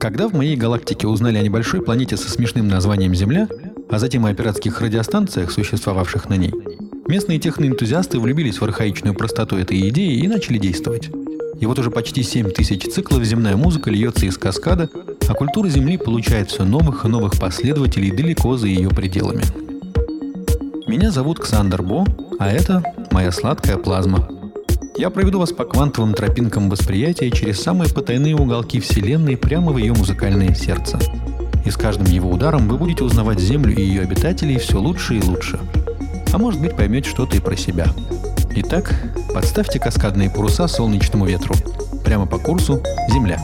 Когда в моей галактике узнали о небольшой планете со смешным названием Земля, а затем о пиратских радиостанциях, существовавших на ней, местные техноэнтузиасты влюбились в архаичную простоту этой идеи и начали действовать. И вот уже почти 7 тысяч циклов земная музыка льется из каскада, а культура Земли получает все новых и новых последователей далеко за ее пределами. Меня зовут Ксандер Бо, а это моя сладкая плазма. Я проведу вас по квантовым тропинкам восприятия через самые потайные уголки Вселенной прямо в ее музыкальное сердце. И с каждым его ударом вы будете узнавать Землю и ее обитателей все лучше и лучше. А может быть поймете что-то и про себя. Итак, подставьте каскадные паруса солнечному ветру. Прямо по курсу Земля.